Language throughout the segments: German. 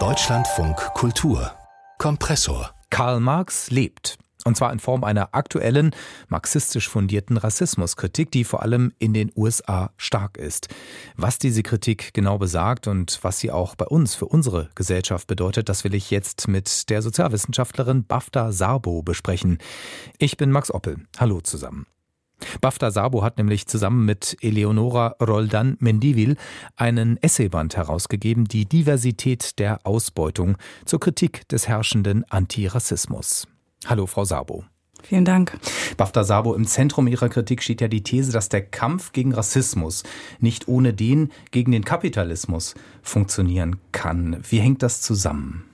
Deutschlandfunk Kultur Kompressor Karl Marx lebt. Und zwar in Form einer aktuellen, marxistisch fundierten Rassismuskritik, die vor allem in den USA stark ist. Was diese Kritik genau besagt und was sie auch bei uns, für unsere Gesellschaft bedeutet, das will ich jetzt mit der Sozialwissenschaftlerin Bafta Sarbo besprechen. Ich bin Max Oppel. Hallo zusammen. Bafta Sabo hat nämlich zusammen mit Eleonora Roldan Mendivil einen Essayband herausgegeben, die Diversität der Ausbeutung zur Kritik des herrschenden Antirassismus. Hallo, Frau Sabo. Vielen Dank. Bafta Sabo, im Zentrum Ihrer Kritik steht ja die These, dass der Kampf gegen Rassismus nicht ohne den gegen den Kapitalismus funktionieren kann. Wie hängt das zusammen?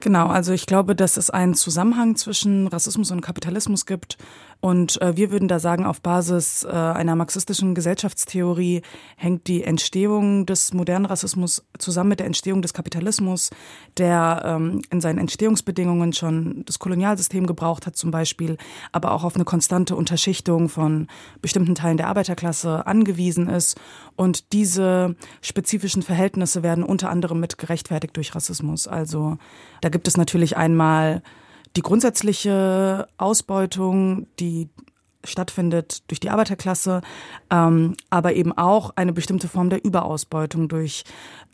Genau, also ich glaube, dass es einen Zusammenhang zwischen Rassismus und Kapitalismus gibt. Und äh, wir würden da sagen, auf Basis äh, einer marxistischen Gesellschaftstheorie hängt die Entstehung des modernen Rassismus zusammen mit der Entstehung des Kapitalismus, der ähm, in seinen Entstehungsbedingungen schon das Kolonialsystem gebraucht hat zum Beispiel, aber auch auf eine konstante Unterschichtung von bestimmten Teilen der Arbeiterklasse angewiesen ist. Und diese spezifischen Verhältnisse werden unter anderem mit gerechtfertigt durch Rassismus. Also da gibt es natürlich einmal die grundsätzliche Ausbeutung, die stattfindet durch die Arbeiterklasse, ähm, aber eben auch eine bestimmte Form der Überausbeutung durch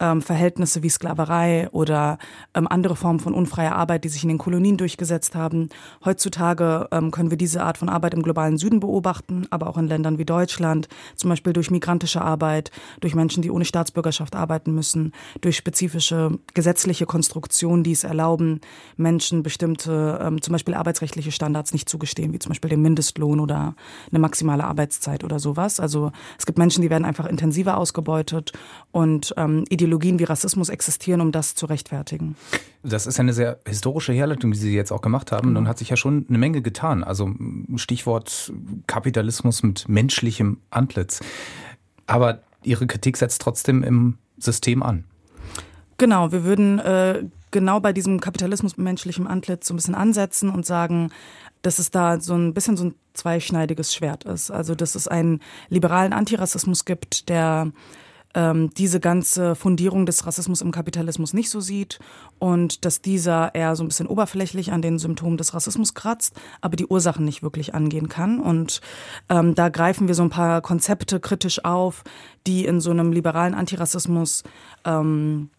ähm, Verhältnisse wie Sklaverei oder ähm, andere Formen von unfreier Arbeit, die sich in den Kolonien durchgesetzt haben. Heutzutage ähm, können wir diese Art von Arbeit im globalen Süden beobachten, aber auch in Ländern wie Deutschland, zum Beispiel durch migrantische Arbeit, durch Menschen, die ohne Staatsbürgerschaft arbeiten müssen, durch spezifische gesetzliche Konstruktionen, die es erlauben, Menschen bestimmte, ähm, zum Beispiel arbeitsrechtliche Standards nicht zugestehen, wie zum Beispiel den Mindestlohn oder eine maximale Arbeitszeit oder sowas. Also es gibt Menschen, die werden einfach intensiver ausgebeutet und ähm, Ideologien wie Rassismus existieren, um das zu rechtfertigen. Das ist eine sehr historische Herleitung, die Sie jetzt auch gemacht haben. Genau. Nun hat sich ja schon eine Menge getan. Also Stichwort Kapitalismus mit menschlichem Antlitz. Aber Ihre Kritik setzt trotzdem im System an. Genau, wir würden äh, genau bei diesem Kapitalismus mit menschlichem Antlitz so ein bisschen ansetzen und sagen, dass es da so ein bisschen so ein zweischneidiges Schwert ist. Also dass es einen liberalen Antirassismus gibt, der ähm, diese ganze Fundierung des Rassismus im Kapitalismus nicht so sieht und dass dieser eher so ein bisschen oberflächlich an den Symptomen des Rassismus kratzt, aber die Ursachen nicht wirklich angehen kann. Und ähm, da greifen wir so ein paar Konzepte kritisch auf, die in so einem liberalen Antirassismus ähm,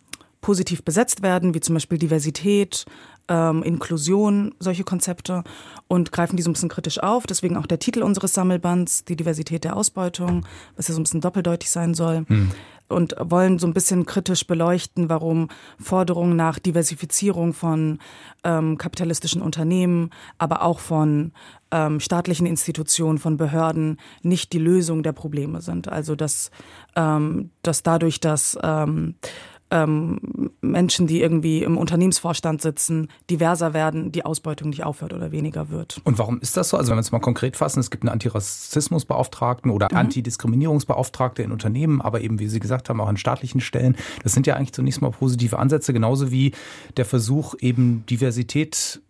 positiv besetzt werden, wie zum Beispiel Diversität, ähm, Inklusion, solche Konzepte und greifen die so ein bisschen kritisch auf. Deswegen auch der Titel unseres Sammelbands, die Diversität der Ausbeutung, was ja so ein bisschen doppeldeutig sein soll. Hm. Und wollen so ein bisschen kritisch beleuchten, warum Forderungen nach Diversifizierung von ähm, kapitalistischen Unternehmen, aber auch von ähm, staatlichen Institutionen, von Behörden nicht die Lösung der Probleme sind. Also dass, ähm, dass dadurch, dass ähm, Menschen, die irgendwie im Unternehmensvorstand sitzen, diverser werden, die Ausbeutung nicht aufhört oder weniger wird. Und warum ist das so? Also wenn wir es mal konkret fassen, es gibt einen Antirassismusbeauftragten oder mhm. Antidiskriminierungsbeauftragte in Unternehmen, aber eben, wie Sie gesagt haben, auch an staatlichen Stellen. Das sind ja eigentlich zunächst mal positive Ansätze, genauso wie der Versuch, eben Diversität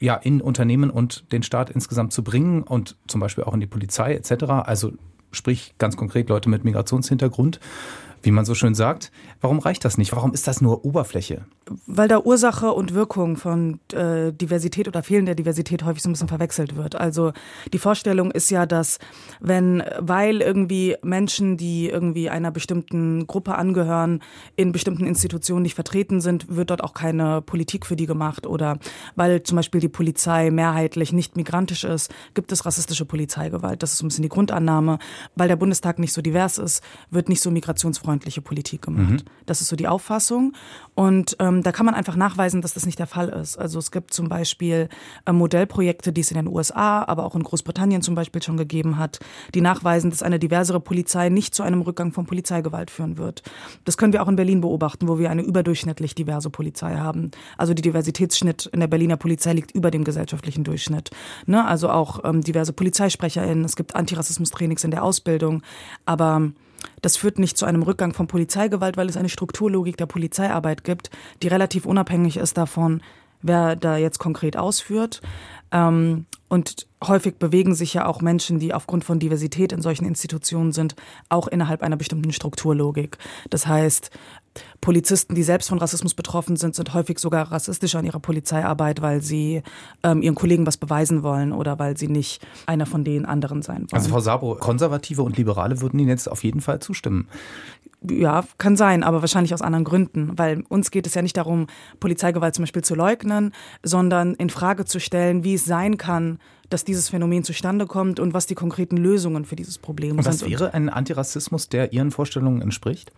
ja, in Unternehmen und den Staat insgesamt zu bringen und zum Beispiel auch in die Polizei etc. Also sprich ganz konkret Leute mit Migrationshintergrund wie man so schön sagt. Warum reicht das nicht? Warum ist das nur Oberfläche? Weil da Ursache und Wirkung von äh, Diversität oder fehlender Diversität häufig so ein bisschen verwechselt wird. Also die Vorstellung ist ja, dass wenn, weil irgendwie Menschen, die irgendwie einer bestimmten Gruppe angehören, in bestimmten Institutionen nicht vertreten sind, wird dort auch keine Politik für die gemacht. Oder weil zum Beispiel die Polizei mehrheitlich nicht migrantisch ist, gibt es rassistische Polizeigewalt. Das ist so ein bisschen die Grundannahme. Weil der Bundestag nicht so divers ist, wird nicht so migrationsfreundlich bürgerfreundliche Politik gemacht. Mhm. Das ist so die Auffassung. Und ähm, da kann man einfach nachweisen, dass das nicht der Fall ist. Also es gibt zum Beispiel äh, Modellprojekte, die es in den USA, aber auch in Großbritannien zum Beispiel schon gegeben hat, die nachweisen, dass eine diversere Polizei nicht zu einem Rückgang von Polizeigewalt führen wird. Das können wir auch in Berlin beobachten, wo wir eine überdurchschnittlich diverse Polizei haben. Also die Diversitätsschnitt in der Berliner Polizei liegt über dem gesellschaftlichen Durchschnitt. Ne? Also auch ähm, diverse PolizeisprecherInnen, es gibt Antirassismus-Trainings in der Ausbildung, aber das führt nicht zu einem Rückgang von Polizeigewalt, weil es eine Strukturlogik der Polizeiarbeit gibt, die relativ unabhängig ist davon, wer da jetzt konkret ausführt. Ähm, und häufig bewegen sich ja auch Menschen, die aufgrund von Diversität in solchen Institutionen sind, auch innerhalb einer bestimmten Strukturlogik. Das heißt, Polizisten, die selbst von Rassismus betroffen sind, sind häufig sogar rassistischer in ihrer Polizeiarbeit, weil sie ähm, ihren Kollegen was beweisen wollen oder weil sie nicht einer von den anderen sein wollen. Also Frau Sabo, Konservative und Liberale würden Ihnen jetzt auf jeden Fall zustimmen. Ja, kann sein, aber wahrscheinlich aus anderen Gründen, weil uns geht es ja nicht darum, Polizeigewalt zum Beispiel zu leugnen, sondern in Frage zu stellen, wie es sein kann, dass dieses Phänomen zustande kommt und was die konkreten Lösungen für dieses Problem und sind. Was wäre ein Antirassismus, der Ihren Vorstellungen entspricht?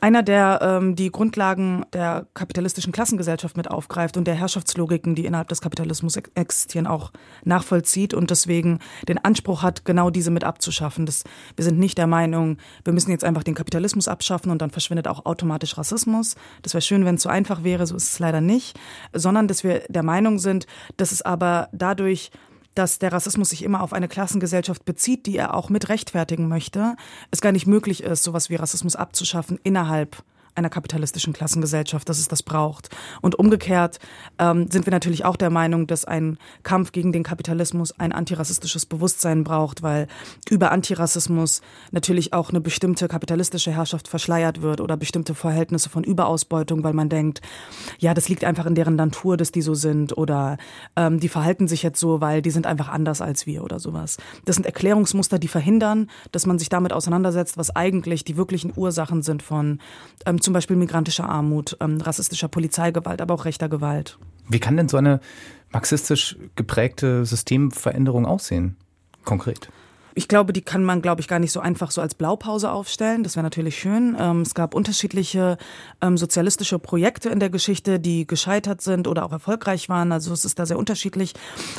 Einer, der ähm, die Grundlagen der kapitalistischen Klassengesellschaft mit aufgreift und der Herrschaftslogiken, die innerhalb des Kapitalismus existieren, auch nachvollzieht und deswegen den Anspruch hat, genau diese mit abzuschaffen. Das, wir sind nicht der Meinung, wir müssen jetzt einfach den Kapitalismus abschaffen und dann verschwindet auch automatisch Rassismus. Das wäre schön, wenn es so einfach wäre, so ist es leider nicht, sondern dass wir der Meinung sind, dass es aber dadurch dass der Rassismus sich immer auf eine Klassengesellschaft bezieht, die er auch mit rechtfertigen möchte, es gar nicht möglich ist, sowas wie Rassismus abzuschaffen innerhalb einer kapitalistischen Klassengesellschaft, dass es das braucht. Und umgekehrt ähm, sind wir natürlich auch der Meinung, dass ein Kampf gegen den Kapitalismus ein antirassistisches Bewusstsein braucht, weil über Antirassismus natürlich auch eine bestimmte kapitalistische Herrschaft verschleiert wird oder bestimmte Verhältnisse von Überausbeutung, weil man denkt, ja, das liegt einfach in deren Natur, dass die so sind oder ähm, die verhalten sich jetzt so, weil die sind einfach anders als wir oder sowas. Das sind Erklärungsmuster, die verhindern, dass man sich damit auseinandersetzt, was eigentlich die wirklichen Ursachen sind von ähm, zum Beispiel migrantischer Armut, ähm, rassistischer Polizeigewalt, aber auch rechter Gewalt. Wie kann denn so eine marxistisch geprägte Systemveränderung aussehen, konkret? Ich glaube, die kann man, glaube ich, gar nicht so einfach so als Blaupause aufstellen. Das wäre natürlich schön. Ähm, es gab unterschiedliche ähm, sozialistische Projekte in der Geschichte, die gescheitert sind oder auch erfolgreich waren. Also es ist da sehr unterschiedlich.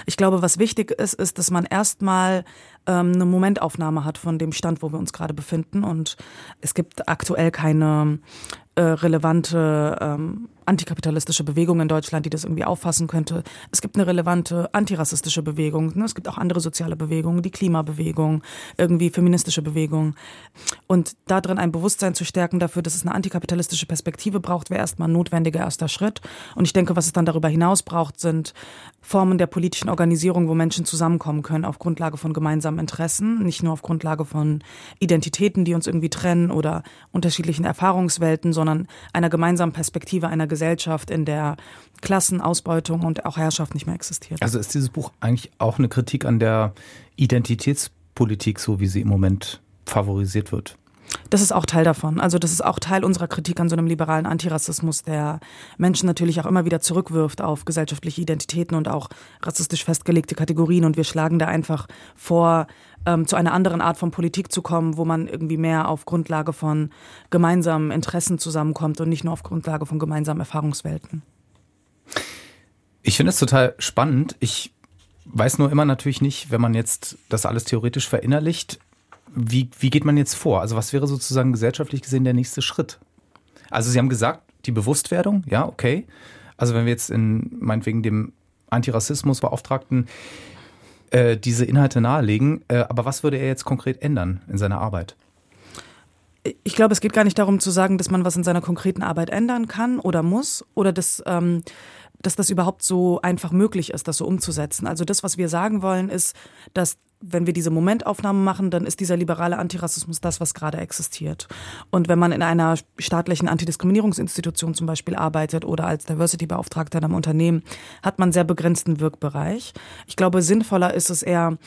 Ich glaube, was wichtig ist, ist, dass man erstmal ähm, eine Momentaufnahme hat von dem Stand, wo wir uns gerade befinden. Und es gibt aktuell keine äh, relevante ähm, antikapitalistische Bewegung in Deutschland, die das irgendwie auffassen könnte. Es gibt eine relevante antirassistische Bewegung. Ne? Es gibt auch andere soziale Bewegungen, die Klimabewegung, irgendwie feministische Bewegung. Und da drin ein Bewusstsein zu stärken dafür, dass es eine antikapitalistische Perspektive braucht, wäre erstmal ein notwendiger erster Schritt. Und ich denke, was es dann darüber hinaus braucht, sind Formen der politischen Organisierung, wo Menschen zusammenkommen können auf Grundlage von gemeinsamen Interessen, nicht nur auf Grundlage von Identitäten, die uns irgendwie trennen oder unterschiedlichen Erfahrungswelten, sondern einer gemeinsamen Perspektive einer Gesellschaft, in der Klassenausbeutung und auch Herrschaft nicht mehr existiert. Also ist dieses Buch eigentlich auch eine Kritik an der Identitätspolitik, so wie sie im Moment favorisiert wird? Das ist auch Teil davon. Also das ist auch Teil unserer Kritik an so einem liberalen Antirassismus, der Menschen natürlich auch immer wieder zurückwirft auf gesellschaftliche Identitäten und auch rassistisch festgelegte Kategorien. Und wir schlagen da einfach vor, ähm, zu einer anderen Art von Politik zu kommen, wo man irgendwie mehr auf Grundlage von gemeinsamen Interessen zusammenkommt und nicht nur auf Grundlage von gemeinsamen Erfahrungswelten. Ich finde es total spannend. Ich weiß nur immer natürlich nicht, wenn man jetzt das alles theoretisch verinnerlicht, wie, wie geht man jetzt vor? Also was wäre sozusagen gesellschaftlich gesehen der nächste Schritt? Also Sie haben gesagt, die Bewusstwerdung, ja, okay. Also wenn wir jetzt in meinetwegen dem Antirassismusbeauftragten äh, diese Inhalte nahelegen, äh, aber was würde er jetzt konkret ändern in seiner Arbeit? Ich glaube, es geht gar nicht darum zu sagen, dass man was in seiner konkreten Arbeit ändern kann oder muss oder dass, ähm, dass das überhaupt so einfach möglich ist, das so umzusetzen. Also das, was wir sagen wollen, ist, dass wenn wir diese Momentaufnahme machen, dann ist dieser liberale Antirassismus das, was gerade existiert. Und wenn man in einer staatlichen Antidiskriminierungsinstitution zum Beispiel arbeitet oder als Diversity-Beauftragter in einem Unternehmen, hat man sehr begrenzten Wirkbereich. Ich glaube, sinnvoller ist es eher,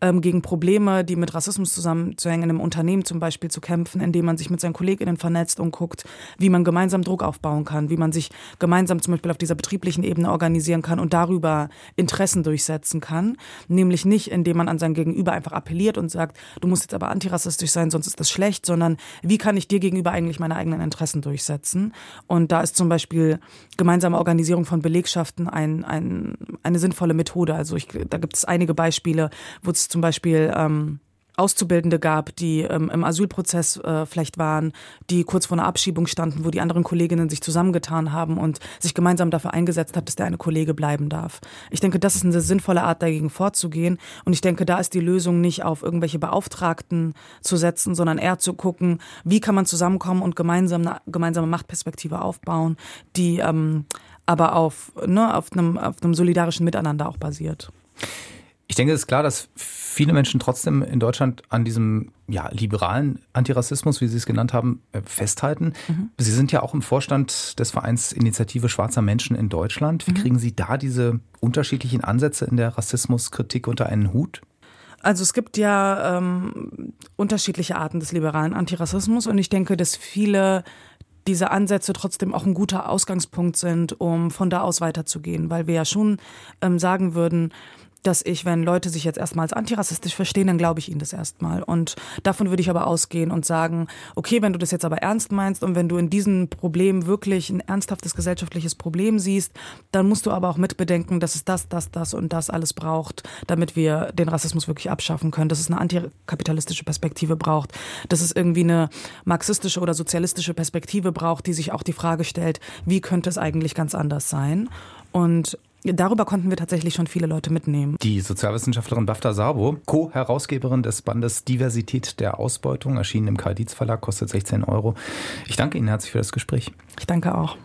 ähm, gegen Probleme, die mit Rassismus zusammenzuhängen, einem Unternehmen zum Beispiel zu kämpfen, indem man sich mit seinen KollegInnen vernetzt und guckt, wie man gemeinsam Druck aufbauen kann, wie man sich gemeinsam zum Beispiel auf dieser betrieblichen Ebene organisieren kann und darüber Interessen durchsetzen kann. Nämlich nicht, indem man an sein Gegenüber einfach appelliert und sagt, du musst jetzt aber antirassistisch sein, sonst ist das schlecht, sondern wie kann ich dir gegenüber eigentlich meine eigenen Interessen durchsetzen? Und da ist zum Beispiel gemeinsame Organisierung von Belegschaften ein, ein, eine sinnvolle Methode. Also ich, da gibt es einige Beispiele, wo es zum Beispiel ähm, Auszubildende gab, die ähm, im Asylprozess äh, vielleicht waren, die kurz vor einer Abschiebung standen, wo die anderen Kolleginnen sich zusammengetan haben und sich gemeinsam dafür eingesetzt haben, dass der eine Kollege bleiben darf. Ich denke, das ist eine sinnvolle Art, dagegen vorzugehen. Und ich denke, da ist die Lösung nicht auf irgendwelche Beauftragten zu setzen, sondern eher zu gucken, wie kann man zusammenkommen und gemeinsam eine gemeinsame Machtperspektive aufbauen, die ähm, aber auf, ne, auf, einem, auf einem solidarischen Miteinander auch basiert. Ich denke, es ist klar, dass viele Menschen trotzdem in Deutschland an diesem ja, liberalen Antirassismus, wie Sie es genannt haben, äh, festhalten. Mhm. Sie sind ja auch im Vorstand des Vereins Initiative Schwarzer Menschen in Deutschland. Wie mhm. kriegen Sie da diese unterschiedlichen Ansätze in der Rassismuskritik unter einen Hut? Also es gibt ja ähm, unterschiedliche Arten des liberalen Antirassismus und ich denke, dass viele diese Ansätze trotzdem auch ein guter Ausgangspunkt sind, um von da aus weiterzugehen, weil wir ja schon ähm, sagen würden, dass ich, wenn Leute sich jetzt erstmal als antirassistisch verstehen, dann glaube ich ihnen das erstmal. Und davon würde ich aber ausgehen und sagen, okay, wenn du das jetzt aber ernst meinst und wenn du in diesem Problem wirklich ein ernsthaftes gesellschaftliches Problem siehst, dann musst du aber auch mitbedenken, dass es das, das, das und das alles braucht, damit wir den Rassismus wirklich abschaffen können, dass es eine antikapitalistische Perspektive braucht, dass es irgendwie eine marxistische oder sozialistische Perspektive braucht, die sich auch die Frage stellt, wie könnte es eigentlich ganz anders sein? Und Darüber konnten wir tatsächlich schon viele Leute mitnehmen. Die Sozialwissenschaftlerin Bafta Sabo, Co-Herausgeberin des Bandes Diversität der Ausbeutung, erschienen im Karl Dietz Verlag, kostet 16 Euro. Ich danke Ihnen herzlich für das Gespräch. Ich danke auch.